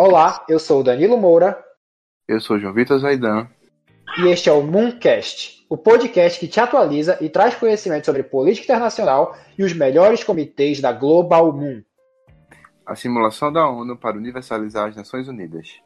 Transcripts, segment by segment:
Olá, eu sou o Danilo Moura. Eu sou João Vitor Zaidan. E este é o Mooncast, o podcast que te atualiza e traz conhecimento sobre política internacional e os melhores comitês da Global Moon. A simulação da ONU para universalizar as Nações Unidas.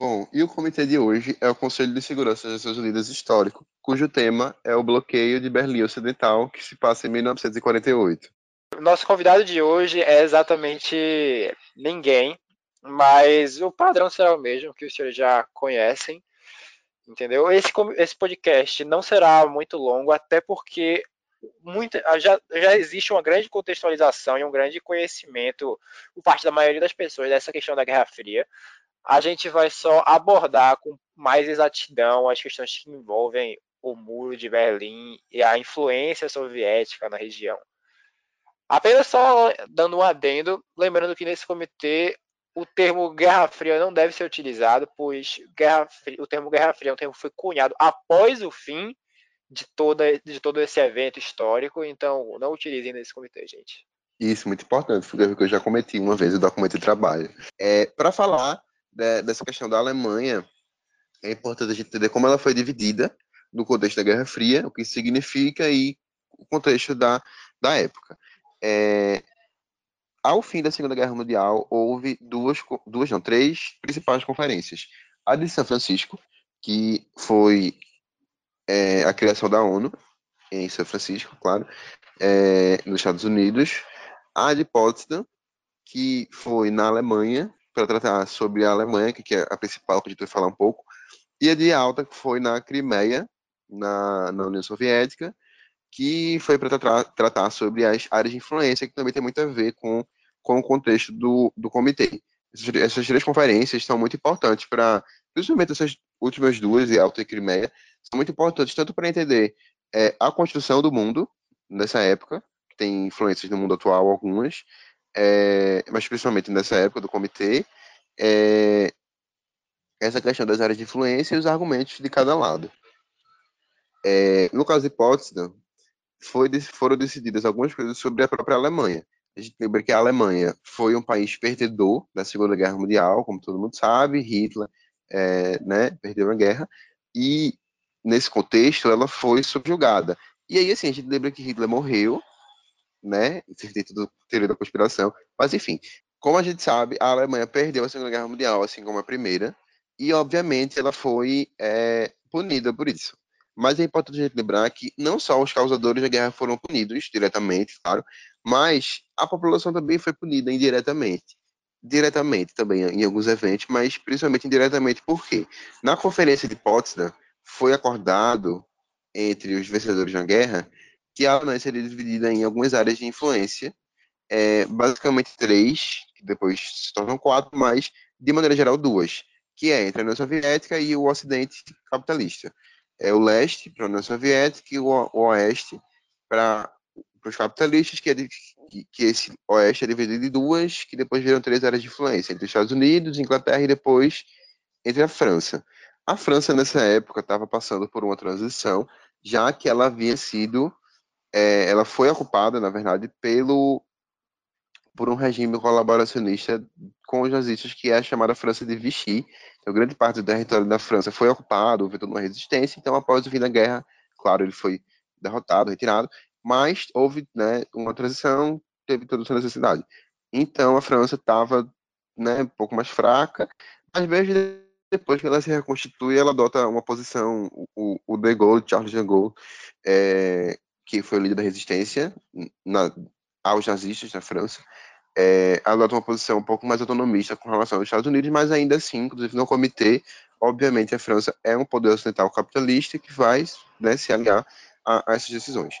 Bom, e o comitê de hoje é o Conselho de Segurança das Nações Unidas Histórico, cujo tema é o bloqueio de Berlim Ocidental, que se passa em 1948. Nosso convidado de hoje é exatamente ninguém, mas o padrão será o mesmo, que os senhores já conhecem, entendeu? Esse, esse podcast não será muito longo, até porque muita, já, já existe uma grande contextualização e um grande conhecimento por parte da maioria das pessoas dessa questão da Guerra Fria a gente vai só abordar com mais exatidão as questões que envolvem o muro de Berlim e a influência soviética na região. Apenas só dando um adendo, lembrando que nesse comitê o termo Guerra Fria não deve ser utilizado, pois Guerra Fria, o termo Guerra Fria é um termo que foi cunhado após o fim de, toda, de todo esse evento histórico, então não utilizem nesse comitê, gente. Isso, muito importante, foi que eu já cometi uma vez o documento de trabalho. É, Para falar de, dessa questão da Alemanha, é importante a gente entender como ela foi dividida no contexto da Guerra Fria, o que significa e o contexto da, da época. É, ao fim da Segunda Guerra Mundial, houve duas, duas, não, três principais conferências. A de São Francisco, que foi é, a criação da ONU, em São Francisco, claro, é, nos Estados Unidos. A de Potsdam, que foi na Alemanha, para tratar sobre a Alemanha, que é a principal, que a gente vai falar um pouco, e a de alta, que foi na Crimeia, na, na União Soviética, que foi para tratar, tratar sobre as áreas de influência, que também tem muito a ver com, com o contexto do, do comitê. Essas, essas três conferências são muito importantes para, principalmente essas últimas duas, de Alta e Crimeia, são muito importantes tanto para entender é, a construção do mundo nessa época, que tem influências no mundo atual algumas, é, mas principalmente nessa época do comitê, é, essa questão das áreas de influência e os argumentos de cada lado. É, no caso de Potsdam, foi, foram decididas algumas coisas sobre a própria Alemanha. A gente lembra que a Alemanha foi um país perdedor da Segunda Guerra Mundial, como todo mundo sabe, Hitler é, né, perdeu a guerra, e nesse contexto ela foi subjugada. E aí, assim, a gente lembra que Hitler morreu, né? Dentro do teoria da conspiração. Mas, enfim, como a gente sabe, a Alemanha perdeu a Segunda Guerra Mundial, assim como a Primeira, e, obviamente, ela foi é, punida por isso. Mas é importante a gente lembrar que não só os causadores da guerra foram punidos diretamente, claro, mas a população também foi punida indiretamente. Diretamente também em alguns eventos, mas principalmente indiretamente porque na conferência de Potsdam foi acordado entre os vencedores da guerra que a Alemanha seria dividida em algumas áreas de influência, é, basicamente três, que depois se tornam quatro, mas de maneira geral duas, que é entre a União Soviética e o Ocidente capitalista. É o leste para a União Soviética e o oeste para os capitalistas, que, é de, que, que, esse oeste é dividido em duas, que depois viram três áreas de influência, entre os Estados Unidos, Inglaterra e depois entre a França. A França, nessa época, estava passando por uma transição, já que ela havia sido é, ela foi ocupada, na verdade, pelo por um regime colaboracionista com os nazistas que é a chamada França de Vichy. Então, grande parte do território da França foi ocupado, houve toda uma resistência. Então, após o fim da guerra, claro, ele foi derrotado, retirado, mas houve né, uma transição, teve toda essa necessidade. Então, a França estava né, um pouco mais fraca, mas mesmo depois que ela se reconstitui, ela adota uma posição, o, o De Gaulle, Charles de Gaulle, é, que foi o líder da resistência na, aos nazistas na França, é, adota uma posição um pouco mais autonomista com relação aos Estados Unidos, mas ainda assim, inclusive no comitê, obviamente a França é um poder ocidental capitalista que vai né, se aliar a, a, essas decisões.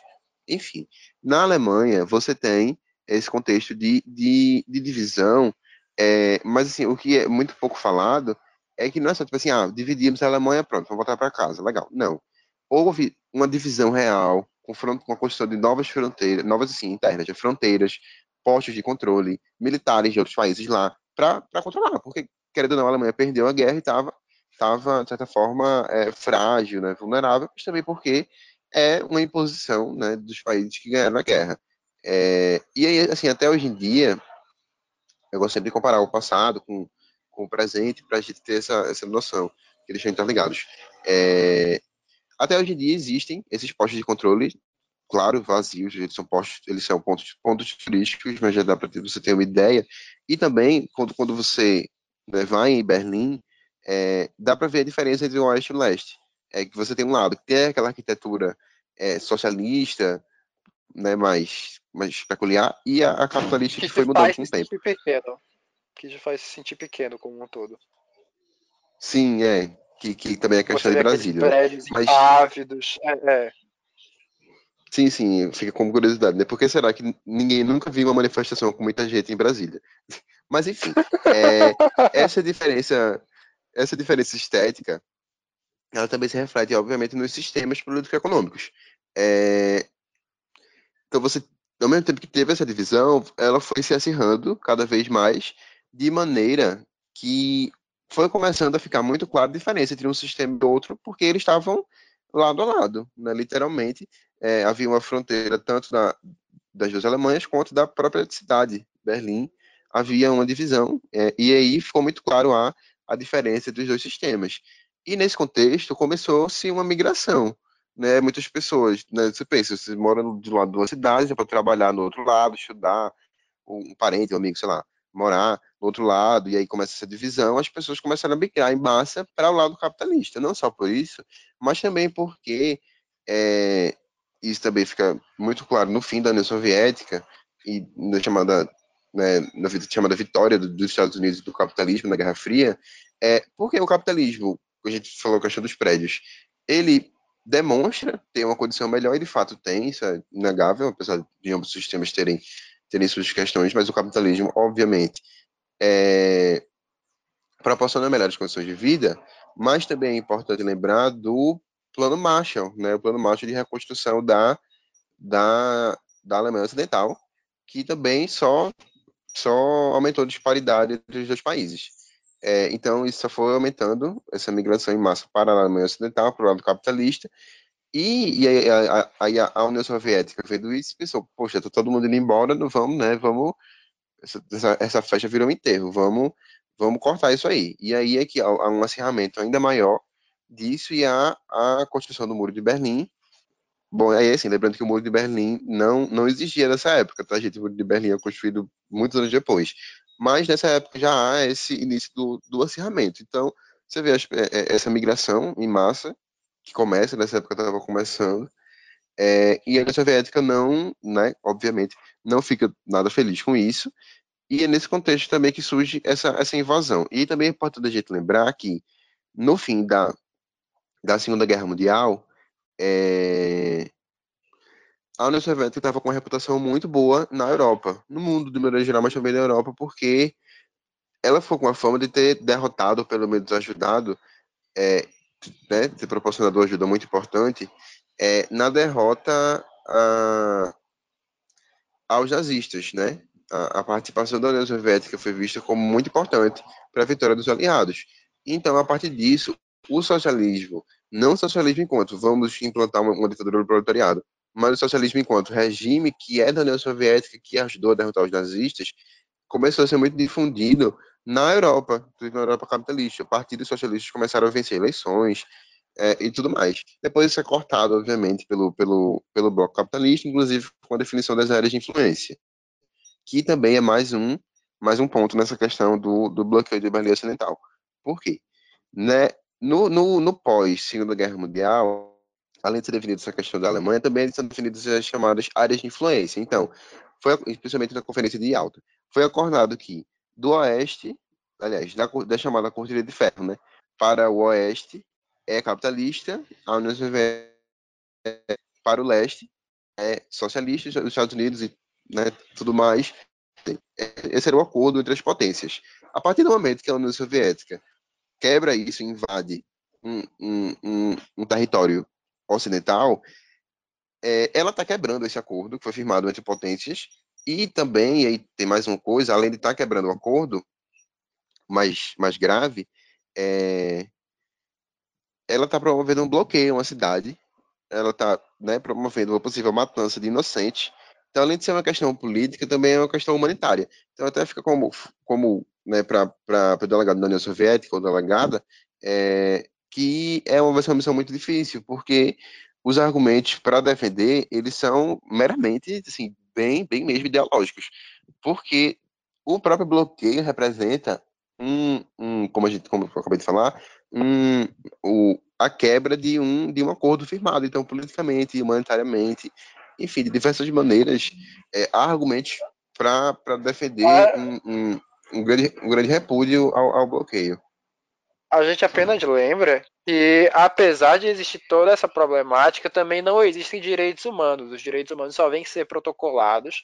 Enfim, na Alemanha você tem esse contexto de, de, de divisão, é, mas assim, o que é muito pouco falado é que não é só tipo assim, ah, dividimos a Alemanha, pronto, vamos voltar para casa, legal. Não. Houve uma divisão real confronto com a construção de novas fronteiras, novas assim, internas, de fronteiras, postos de controle, militares de outros países lá, para controlar, porque, querendo ou não, a Alemanha perdeu a guerra e estava estava, de certa forma, é, frágil, né, vulnerável, mas também porque é uma imposição né, dos países que ganharam a guerra. É, e aí, assim, até hoje em dia, eu gosto sempre de comparar o passado com, com o presente para a gente ter essa, essa noção, que eles estão interligados. É, até hoje em dia existem esses postos de controle, claro, vazios, eles são postos, eles são pontos, pontos turísticos, mas já dá para você ter uma ideia. E também, quando, quando você né, vai em Berlim, é, dá para ver a diferença entre o oeste e o leste. É que você tem um lado que tem aquela arquitetura é, socialista, né, mais, mais peculiar, e a, a capitalista que, que foi mudando com o tempo. Pequeno, que já faz se sentir pequeno como um todo. Sim, é. Que, que também é questão de Brasília. Prédios mas... ávidos. É, é. Sim, sim, fica como curiosidade, né? Por que será que ninguém nunca viu uma manifestação com muita gente em Brasília? Mas enfim, é, essa diferença, essa diferença estética, ela também se reflete, obviamente, nos sistemas político-econômicos. É, então você, ao mesmo tempo que teve essa divisão, ela foi se acirrando cada vez mais, de maneira que foi começando a ficar muito clara a diferença entre um sistema e outro, porque eles estavam lado a lado, né? literalmente. É, havia uma fronteira tanto da, das duas Alemanhas quanto da própria cidade, Berlim. Havia uma divisão, é, e aí ficou muito claro a, a diferença dos dois sistemas. E nesse contexto começou-se uma migração. Né? Muitas pessoas, né? você pensa, você mora do lado de uma cidade, para trabalhar no outro lado, estudar, um parente, um amigo, sei lá, morar do outro lado, e aí começa essa divisão, as pessoas começaram a migrar em massa para o lado capitalista. Não só por isso, mas também porque é, isso também fica muito claro no fim da União Soviética e na chamada, né, na chamada vitória dos Estados Unidos do capitalismo na Guerra Fria, é porque o capitalismo, a gente falou a questão dos prédios, ele demonstra ter uma condição melhor e de fato tem, isso é inegável, apesar de ambos os sistemas terem terem suas questões, mas o capitalismo, obviamente, é, proporciona melhores condições de vida, mas também é importante lembrar do plano Marshall, né, o plano Marshall de reconstrução da, da, da Alemanha Ocidental, que também só, só aumentou a disparidade entre os dois países. É, então, isso só foi aumentando essa migração em massa para a Alemanha Ocidental, para o lado capitalista, e, e aí, a, aí a, União Soviética vendo isso pensou, poxa, tá todo mundo indo embora, não vamos, né? Vamos. Essa, essa festa virou um enterro, vamos, vamos cortar isso aí. E aí é que há, há um acirramento ainda maior disso e há a construção do Muro de Berlim. Bom, aí assim, lembrando que o Muro de Berlim não, não existia nessa época, tá, gente? O Muro de Berlim é construído muitos anos depois. Mas nessa época já há esse início do, do acirramento. Então, você vê é, é, essa migração em massa que começa, nessa época estava começando, é, e a União Soviética não, né, obviamente, não fica nada feliz com isso, e é nesse contexto também que surge essa, essa invasão. E também é importante a gente lembrar que, no fim da, da Segunda Guerra Mundial, é, a União Soviética estava com uma reputação muito boa na Europa, no mundo de maneira geral, mas também na Europa, porque ela foi com a fama de ter derrotado, pelo menos ajudado, é, né, ter proporcionado ajuda muito importante é, na derrota a, aos nazistas, né? A, a, participação da União Soviética foi vista como muito importante para a vitória dos aliados. Então, a partir disso, o socialismo, não socialismo enquanto vamos implantar uma, uma ditadura do proletariado, mas o socialismo enquanto regime que é da União Soviética, que ajudou a derrotar os nazistas, começou a ser muito difundido na Europa, na Europa capitalista. Partidos socialistas começaram a vencer eleições é, e tudo mais. Depois isso é cortado, obviamente, pelo, pelo, pelo bloco capitalista, inclusive com a definição das áreas de influência, que também é mais um, mais um ponto nessa questão do, do bloqueio de Berlim Ocidental. Por quê? Né, no, no, no pós-Segunda Guerra Mundial, além de ser definida essa questão da Alemanha, também são definidas as chamadas áreas de influência. Então, foi especialmente na Conferência de Alta, foi acordado que do oeste, aliás, da, da chamada cortina de ferro, né, para o oeste é capitalista, a União Soviética é para o leste é socialista, os Estados Unidos e né, tudo mais. Esse era o acordo entre as potências. A partir do momento que a União Soviética quebra isso, invade um, um, um, um território ocidental, é, ela está quebrando esse acordo que foi firmado entre potências e também, aí tem mais uma coisa, além de estar tá quebrando o acordo, mais, mais grave, é, ela está promovendo um bloqueio a uma cidade, ela está né, promovendo uma possível matança de inocentes. Então, além de ser uma questão política, também é uma questão humanitária. Então, até fica como, como né, para o delegado da União Soviética ou delegada, é, que é uma, uma missão muito difícil, porque os argumentos para defender, eles são meramente, assim, bem, bem mesmo ideológicos. Porque o próprio bloqueio representa um, um como, a gente, como eu acabei de falar, um, a quebra de um, de um acordo firmado. Então, politicamente, humanitariamente, enfim, de diversas maneiras, é, há argumentos para defender um, um, um, grande, um grande repúdio ao, ao bloqueio. A gente apenas lembra que, apesar de existir toda essa problemática, também não existem direitos humanos. Os direitos humanos só vêm ser protocolados.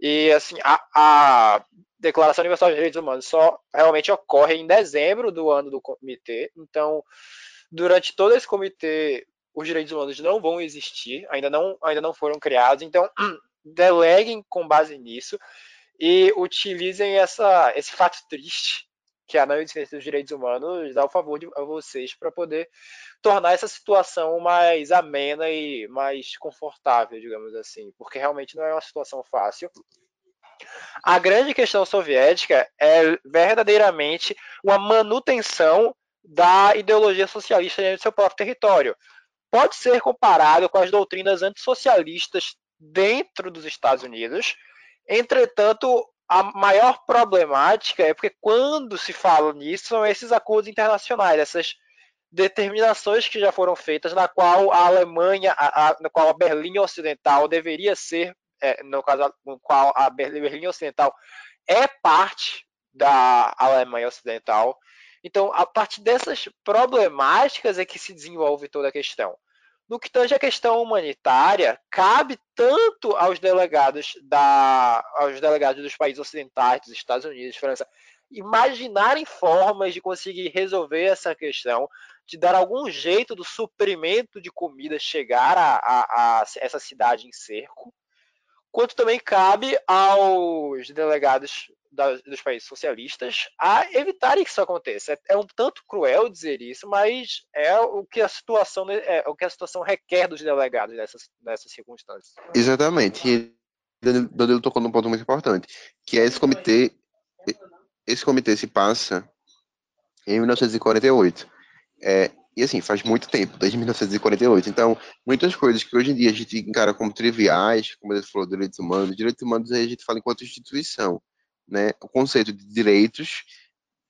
E, assim, a, a Declaração Universal de Direitos Humanos só realmente ocorre em dezembro do ano do comitê. Então, durante todo esse comitê, os direitos humanos não vão existir, ainda não, ainda não foram criados. Então, deleguem com base nisso e utilizem essa, esse fato triste que a não existência dos direitos humanos dá o favor de, a vocês para poder tornar essa situação mais amena e mais confortável, digamos assim, porque realmente não é uma situação fácil. A grande questão soviética é verdadeiramente uma manutenção da ideologia socialista dentro do seu próprio território. Pode ser comparado com as doutrinas antissocialistas dentro dos Estados Unidos. Entretanto, a maior problemática é porque quando se fala nisso são esses acordos internacionais, essas determinações que já foram feitas na qual a Alemanha, a, a, na qual a Berlim Ocidental deveria ser é, no caso no qual a Berlim Ocidental é parte da Alemanha Ocidental. Então, a partir dessas problemáticas é que se desenvolve toda a questão. No que tange a questão humanitária, cabe tanto aos delegados, da, aos delegados dos países ocidentais, dos Estados Unidos, França, imaginarem formas de conseguir resolver essa questão, de dar algum jeito do suprimento de comida chegar a, a, a essa cidade em cerco, quanto também cabe aos delegados dos países socialistas a evitarem que isso aconteça. É, é, um tanto cruel dizer isso, mas é o que a situação é o que a situação requer dos delegados nessas, nessas circunstâncias. Exatamente. E Danilo tocou num ponto muito importante, que é esse comitê. Esse comitê se passa em 1948. É, e assim, faz muito tempo, desde 1948. Então, muitas coisas que hoje em dia a gente encara como triviais, como ele falou, direitos humanos, direitos humanos a gente fala enquanto instituição. Né? O conceito de direitos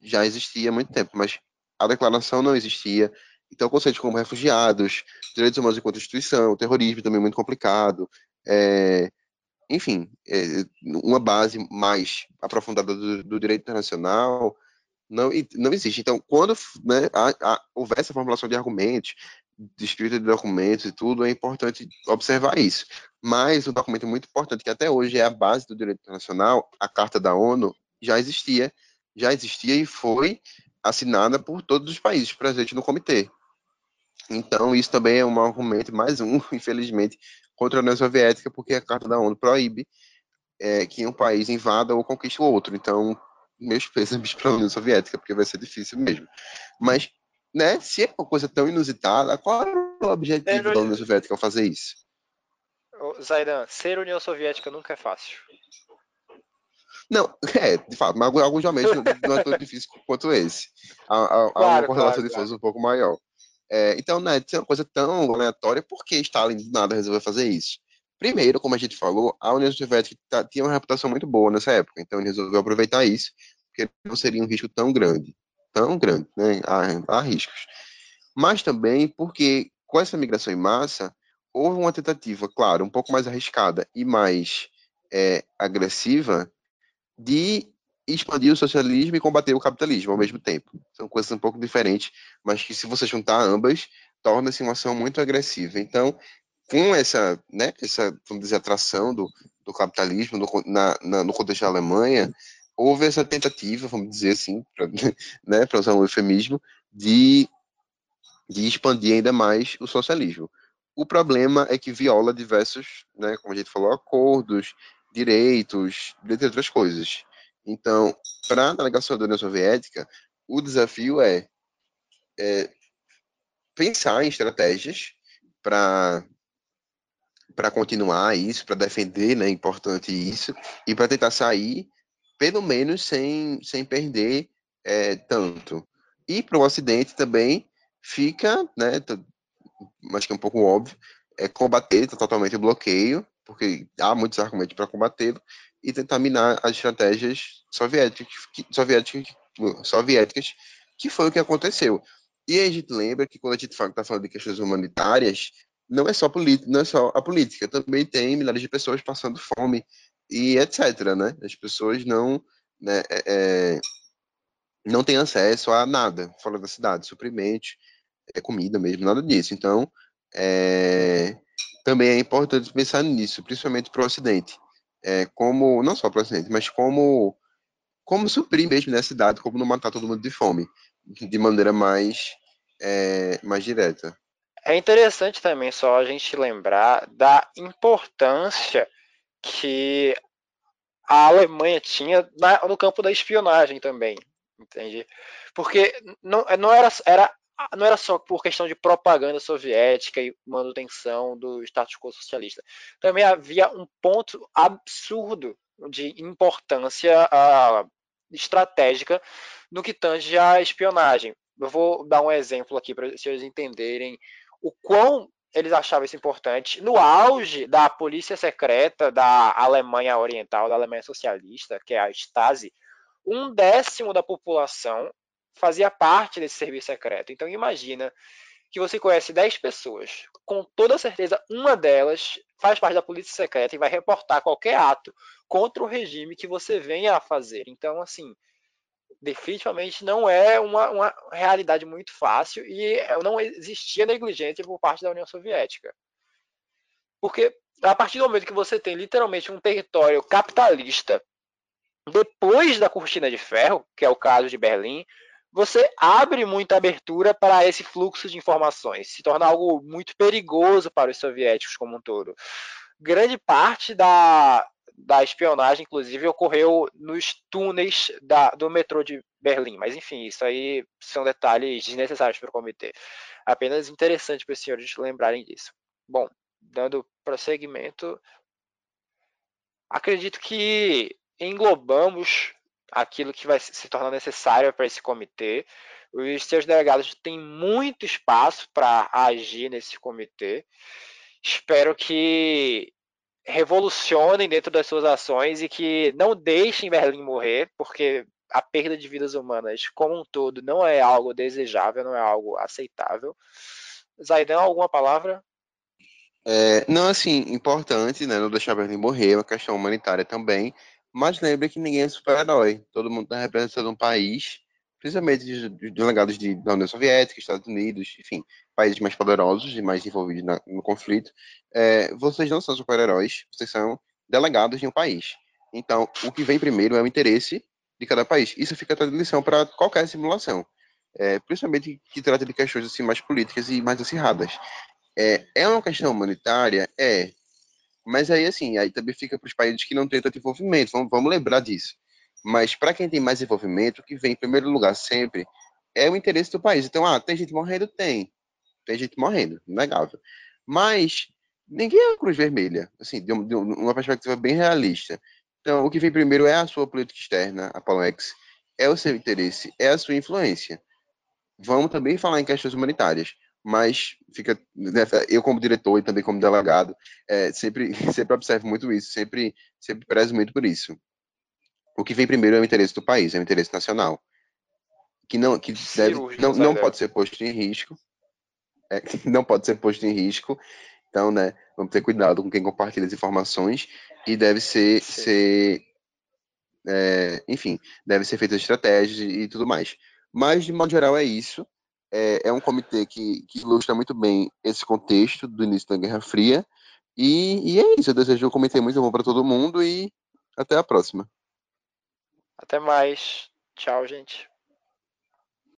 já existia há muito tempo, mas a declaração não existia. Então, conceitos como refugiados, direitos humanos enquanto instituição, terrorismo também muito complicado. É, enfim, é, uma base mais aprofundada do, do direito internacional não, não existe. Então, quando né, há, há, houver essa formulação de argumentos, de escrita de documentos e tudo, é importante observar isso. Mas um documento muito importante, que até hoje é a base do direito internacional, a Carta da ONU, já existia, já existia e foi assinada por todos os países presentes no comitê. Então, isso também é um argumento, mais um, infelizmente, contra a União Soviética, porque a Carta da ONU proíbe é, que um país invada ou conquiste o outro. Então, meus pêsames para a União Soviética, porque vai ser difícil mesmo. Mas, né, se é uma coisa tão inusitada, qual é o objetivo da União Soviética ao fazer isso? Zaidan, ser União Soviética nunca é fácil. Não, é, de fato, mas alguns momentos não é tão difícil quanto esse. Há, há, claro, há uma correlação claro, de forças claro. um pouco maior. É, então, né, se é uma coisa tão aleatória, por que Stalin de nada resolveu fazer isso? Primeiro, como a gente falou, a União Soviética tá, tinha uma reputação muito boa nessa época, então ele resolveu aproveitar isso, porque não seria um risco tão grande, tão grande, né? Há, há riscos. Mas também porque com essa migração em massa, houve uma tentativa, claro, um pouco mais arriscada e mais é, agressiva de expandir o socialismo e combater o capitalismo ao mesmo tempo. São coisas um pouco diferentes, mas que se você juntar ambas, torna-se uma ação muito agressiva. Então, com essa, né, essa vamos dizer, atração do, do capitalismo no, na, na, no contexto da Alemanha, houve essa tentativa, vamos dizer assim, para né, usar um eufemismo, de, de expandir ainda mais o socialismo. O problema é que viola diversos, né, como a gente falou, acordos, direitos, entre outras coisas. Então, para a delegação da União Soviética, o desafio é, é pensar em estratégias para para continuar isso, para defender, né, é importante isso, e para tentar sair, pelo menos sem, sem perder é, tanto. E para o Ocidente também fica, né, acho que é um pouco óbvio, é combater totalmente o bloqueio, porque há muitos argumentos para combatê-lo, e tentar minar as estratégias soviéticas, soviéticas, soviéticas, que foi o que aconteceu. E a gente lembra que quando a gente está falando de questões humanitárias, não é só política, não é só a política, também tem milhares de pessoas passando fome e etc, né? As pessoas não, né, é, é, não têm acesso a nada fora da cidade, suprimento, é comida mesmo, nada disso. Então, é, também é importante pensar nisso, principalmente para o Ocidente, é, como não só para o Ocidente, mas como como suprir mesmo nessa cidade, como não matar todo mundo de fome, de maneira mais é, mais direta. É interessante também só a gente lembrar da importância que a Alemanha tinha na, no campo da espionagem também, entende? Porque não, não, era, era, não era só por questão de propaganda soviética e manutenção do status quo socialista. Também havia um ponto absurdo de importância uh, estratégica no que tange à espionagem. Eu vou dar um exemplo aqui para vocês entenderem o quão eles achavam isso importante. No auge da polícia secreta da Alemanha Oriental, da Alemanha Socialista, que é a Stasi, um décimo da população fazia parte desse serviço secreto. Então imagina que você conhece 10 pessoas, com toda certeza uma delas faz parte da polícia secreta e vai reportar qualquer ato contra o regime que você venha a fazer. Então, assim, definitivamente não é uma, uma realidade muito fácil e não existia negligência por parte da União Soviética. Porque a partir do momento que você tem literalmente um território capitalista depois da cortina de ferro, que é o caso de Berlim, você abre muita abertura para esse fluxo de informações, se torna algo muito perigoso para os soviéticos como um todo. Grande parte da, da espionagem, inclusive, ocorreu nos túneis da, do metrô de Berlim. Mas, enfim, isso aí são detalhes desnecessários para o comitê. Apenas interessante para os senhores lembrarem disso. Bom, dando prosseguimento, acredito que englobamos aquilo que vai se tornar necessário para esse comitê. Os seus delegados têm muito espaço para agir nesse comitê. Espero que revolucionem dentro das suas ações e que não deixem Berlim morrer, porque a perda de vidas humanas como um todo não é algo desejável, não é algo aceitável. Zaidan, alguma palavra? É, não, assim, importante, né, não deixar Berlim morrer, é uma questão humanitária também, mas lembre que ninguém é super-herói, todo mundo está representando um país, principalmente de, de delegados de, da União Soviética, Estados Unidos, enfim, países mais poderosos e mais envolvidos na, no conflito, é, vocês não são super-heróis, vocês são delegados de um país. Então, o que vem primeiro é o interesse de cada país. Isso fica a lição para qualquer simulação, é, principalmente que trata de questões assim mais políticas e mais acirradas. É, é uma questão humanitária? É. Mas aí, assim, aí também fica para os países que não têm tanto envolvimento. Vamos, vamos lembrar disso. Mas para quem tem mais envolvimento, o que vem em primeiro lugar sempre é o interesse do país. Então, ah, tem gente morrendo? Tem tem gente morrendo, inegável. Mas ninguém é a Cruz Vermelha, assim, de, uma perspectiva bem realista. Então, o que vem primeiro é a sua política externa, a Palomex, é o seu interesse, é a sua influência. Vamos também falar em questões humanitárias, mas fica, né, eu como diretor e também como delegado, é, sempre, sempre observo muito isso, sempre, sempre prezo muito por isso. O que vem primeiro é o interesse do país, é o interesse nacional, que não, que deve, não, não pode ser posto em risco, é, não pode ser posto em risco. Então, né, vamos ter cuidado com quem compartilha as informações e deve ser, ser é, enfim, deve ser feita estratégias e tudo mais. Mas, de modo geral, é isso. É, é um comitê que, que, ilustra muito bem esse contexto do início da Guerra Fria. E, e é isso. Eu desejo um comitê muito bom para todo mundo e até a próxima. Até mais. Tchau, gente.